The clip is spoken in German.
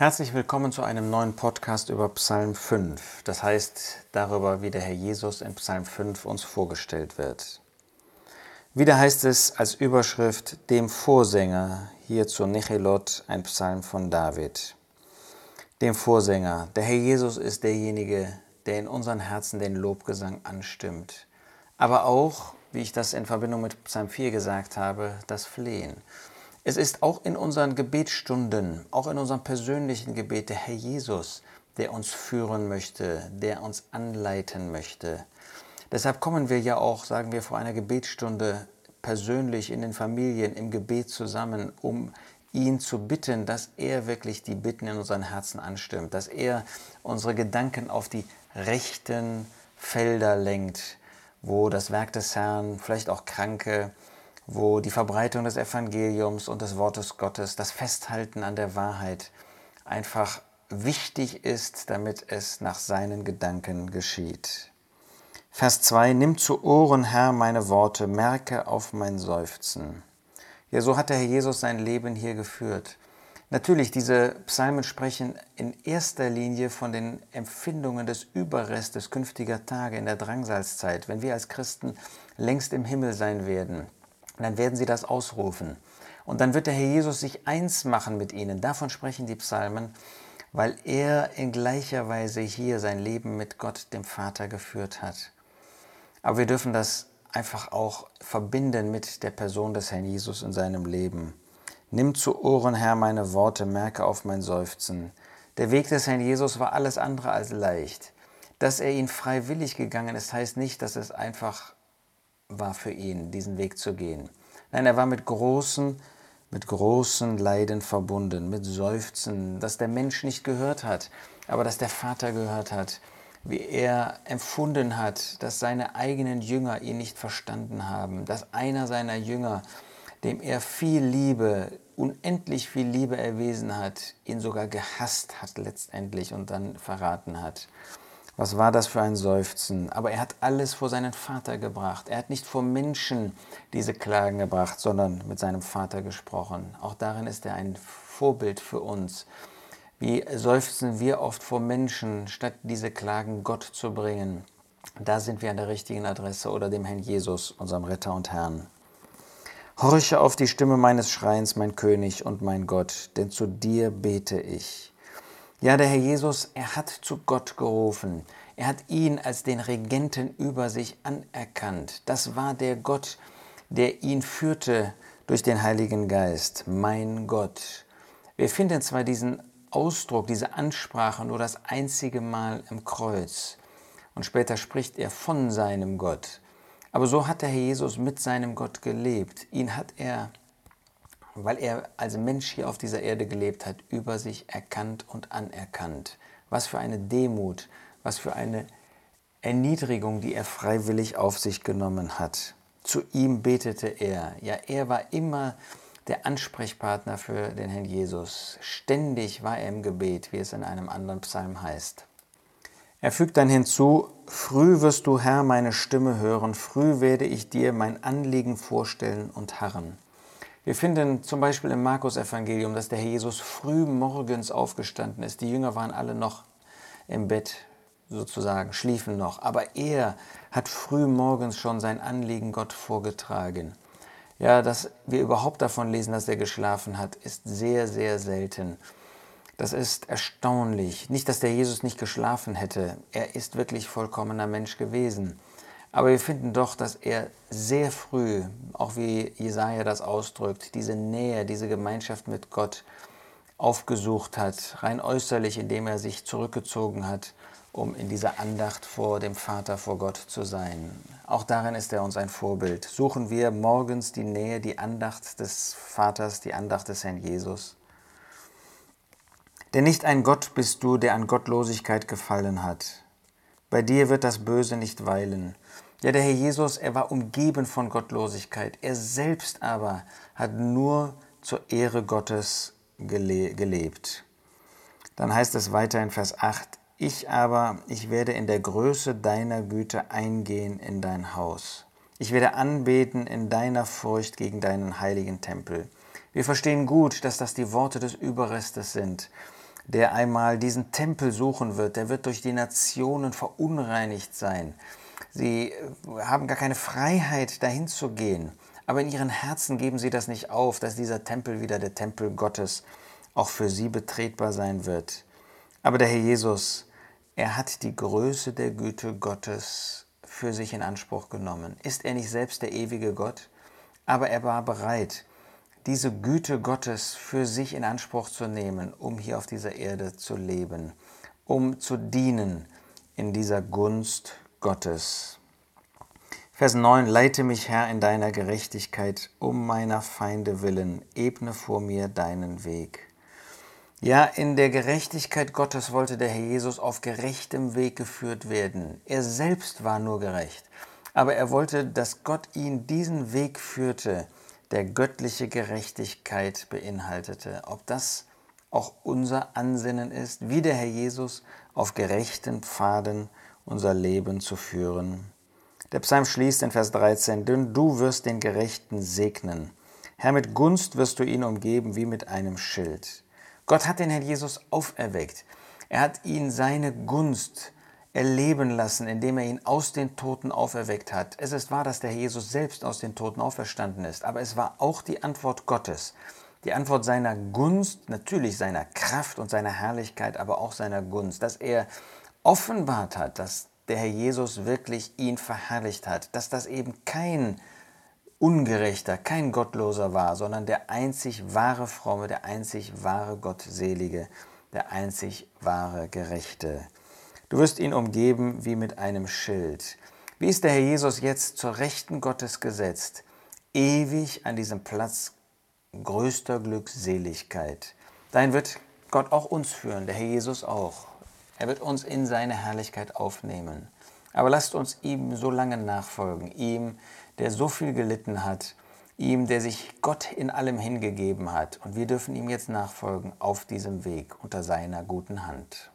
Herzlich willkommen zu einem neuen Podcast über Psalm 5. Das heißt darüber, wie der Herr Jesus in Psalm 5 uns vorgestellt wird. Wieder heißt es als Überschrift dem Vorsänger, hier zu Nechelot, ein Psalm von David. Dem Vorsänger. Der Herr Jesus ist derjenige, der in unseren Herzen den Lobgesang anstimmt. Aber auch, wie ich das in Verbindung mit Psalm 4 gesagt habe, das Flehen. Es ist auch in unseren Gebetsstunden, auch in unserem persönlichen Gebet der Herr Jesus, der uns führen möchte, der uns anleiten möchte. Deshalb kommen wir ja auch, sagen wir, vor einer Gebetsstunde persönlich in den Familien im Gebet zusammen, um ihn zu bitten, dass er wirklich die Bitten in unseren Herzen anstimmt, dass er unsere Gedanken auf die rechten Felder lenkt, wo das Werk des Herrn, vielleicht auch Kranke, wo die Verbreitung des Evangeliums und des Wortes Gottes, das Festhalten an der Wahrheit einfach wichtig ist, damit es nach seinen Gedanken geschieht. Vers 2, Nimm zu Ohren, Herr, meine Worte, merke auf mein Seufzen. Ja, so hat der Herr Jesus sein Leben hier geführt. Natürlich, diese Psalmen sprechen in erster Linie von den Empfindungen des Überrestes künftiger Tage in der Drangsalzzeit, wenn wir als Christen längst im Himmel sein werden dann werden sie das ausrufen. Und dann wird der Herr Jesus sich eins machen mit ihnen. Davon sprechen die Psalmen, weil er in gleicher Weise hier sein Leben mit Gott, dem Vater, geführt hat. Aber wir dürfen das einfach auch verbinden mit der Person des Herrn Jesus in seinem Leben. Nimm zu Ohren, Herr, meine Worte, merke auf mein Seufzen. Der Weg des Herrn Jesus war alles andere als leicht. Dass er ihn freiwillig gegangen ist, heißt nicht, dass es einfach war für ihn, diesen Weg zu gehen. Nein, er war mit großen, mit großen Leiden verbunden, mit Seufzen, das der Mensch nicht gehört hat, aber das der Vater gehört hat, wie er empfunden hat, dass seine eigenen Jünger ihn nicht verstanden haben, dass einer seiner Jünger, dem er viel Liebe, unendlich viel Liebe erwiesen hat, ihn sogar gehasst hat letztendlich und dann verraten hat. Was war das für ein Seufzen? Aber er hat alles vor seinen Vater gebracht. Er hat nicht vor Menschen diese Klagen gebracht, sondern mit seinem Vater gesprochen. Auch darin ist er ein Vorbild für uns. Wie seufzen wir oft vor Menschen, statt diese Klagen Gott zu bringen? Da sind wir an der richtigen Adresse oder dem Herrn Jesus, unserem Retter und Herrn. Horche auf die Stimme meines Schreins, mein König und mein Gott, denn zu dir bete ich. Ja, der Herr Jesus, er hat zu Gott gerufen. Er hat ihn als den Regenten über sich anerkannt. Das war der Gott, der ihn führte durch den Heiligen Geist. Mein Gott. Wir finden zwar diesen Ausdruck, diese Ansprache nur das einzige Mal im Kreuz. Und später spricht er von seinem Gott. Aber so hat der Herr Jesus mit seinem Gott gelebt. Ihn hat er weil er als Mensch hier auf dieser Erde gelebt hat, über sich erkannt und anerkannt. Was für eine Demut, was für eine Erniedrigung, die er freiwillig auf sich genommen hat. Zu ihm betete er. Ja, er war immer der Ansprechpartner für den Herrn Jesus. Ständig war er im Gebet, wie es in einem anderen Psalm heißt. Er fügt dann hinzu, Früh wirst du, Herr, meine Stimme hören, früh werde ich dir mein Anliegen vorstellen und harren. Wir finden zum Beispiel im Markus-Evangelium, dass der Herr Jesus früh morgens aufgestanden ist. Die Jünger waren alle noch im Bett sozusagen, schliefen noch. Aber er hat früh morgens schon sein Anliegen Gott vorgetragen. Ja, dass wir überhaupt davon lesen, dass er geschlafen hat, ist sehr, sehr selten. Das ist erstaunlich. Nicht, dass der Jesus nicht geschlafen hätte. Er ist wirklich vollkommener Mensch gewesen. Aber wir finden doch, dass er sehr früh, auch wie Jesaja das ausdrückt, diese Nähe, diese Gemeinschaft mit Gott aufgesucht hat, rein äußerlich, indem er sich zurückgezogen hat, um in dieser Andacht vor dem Vater, vor Gott zu sein. Auch darin ist er uns ein Vorbild. Suchen wir morgens die Nähe, die Andacht des Vaters, die Andacht des Herrn Jesus. Denn nicht ein Gott bist du, der an Gottlosigkeit gefallen hat. Bei dir wird das Böse nicht weilen. Ja, der Herr Jesus, er war umgeben von Gottlosigkeit. Er selbst aber hat nur zur Ehre Gottes gele gelebt. Dann heißt es weiter in Vers 8, ich aber, ich werde in der Größe deiner Güte eingehen in dein Haus. Ich werde anbeten in deiner Furcht gegen deinen heiligen Tempel. Wir verstehen gut, dass das die Worte des Überrestes sind der einmal diesen Tempel suchen wird, der wird durch die Nationen verunreinigt sein. Sie haben gar keine Freiheit, dahin zu gehen. Aber in ihren Herzen geben sie das nicht auf, dass dieser Tempel wieder der Tempel Gottes auch für sie betretbar sein wird. Aber der Herr Jesus, er hat die Größe der Güte Gottes für sich in Anspruch genommen. Ist er nicht selbst der ewige Gott? Aber er war bereit, diese Güte Gottes für sich in Anspruch zu nehmen, um hier auf dieser Erde zu leben, um zu dienen in dieser Gunst Gottes. Vers 9, leite mich, Herr, in deiner Gerechtigkeit, um meiner Feinde willen, ebne vor mir deinen Weg. Ja, in der Gerechtigkeit Gottes wollte der Herr Jesus auf gerechtem Weg geführt werden. Er selbst war nur gerecht, aber er wollte, dass Gott ihn diesen Weg führte, der göttliche Gerechtigkeit beinhaltete. Ob das auch unser Ansinnen ist, wie der Herr Jesus auf gerechten Pfaden unser Leben zu führen. Der Psalm schließt in Vers 13, denn du wirst den Gerechten segnen. Herr, mit Gunst wirst du ihn umgeben wie mit einem Schild. Gott hat den Herrn Jesus auferweckt. Er hat ihn seine Gunst erleben lassen, indem er ihn aus den Toten auferweckt hat. Es ist wahr, dass der Herr Jesus selbst aus den Toten auferstanden ist, aber es war auch die Antwort Gottes. Die Antwort seiner Gunst, natürlich seiner Kraft und seiner Herrlichkeit, aber auch seiner Gunst, dass er offenbart hat, dass der Herr Jesus wirklich ihn verherrlicht hat, dass das eben kein Ungerechter, kein Gottloser war, sondern der einzig wahre Fromme, der einzig wahre Gottselige, der einzig wahre Gerechte. Du wirst ihn umgeben wie mit einem Schild. Wie ist der Herr Jesus jetzt zur Rechten Gottes gesetzt? Ewig an diesem Platz größter Glückseligkeit. Dahin wird Gott auch uns führen, der Herr Jesus auch. Er wird uns in seine Herrlichkeit aufnehmen. Aber lasst uns ihm so lange nachfolgen, ihm, der so viel gelitten hat, ihm, der sich Gott in allem hingegeben hat. Und wir dürfen ihm jetzt nachfolgen auf diesem Weg unter seiner guten Hand.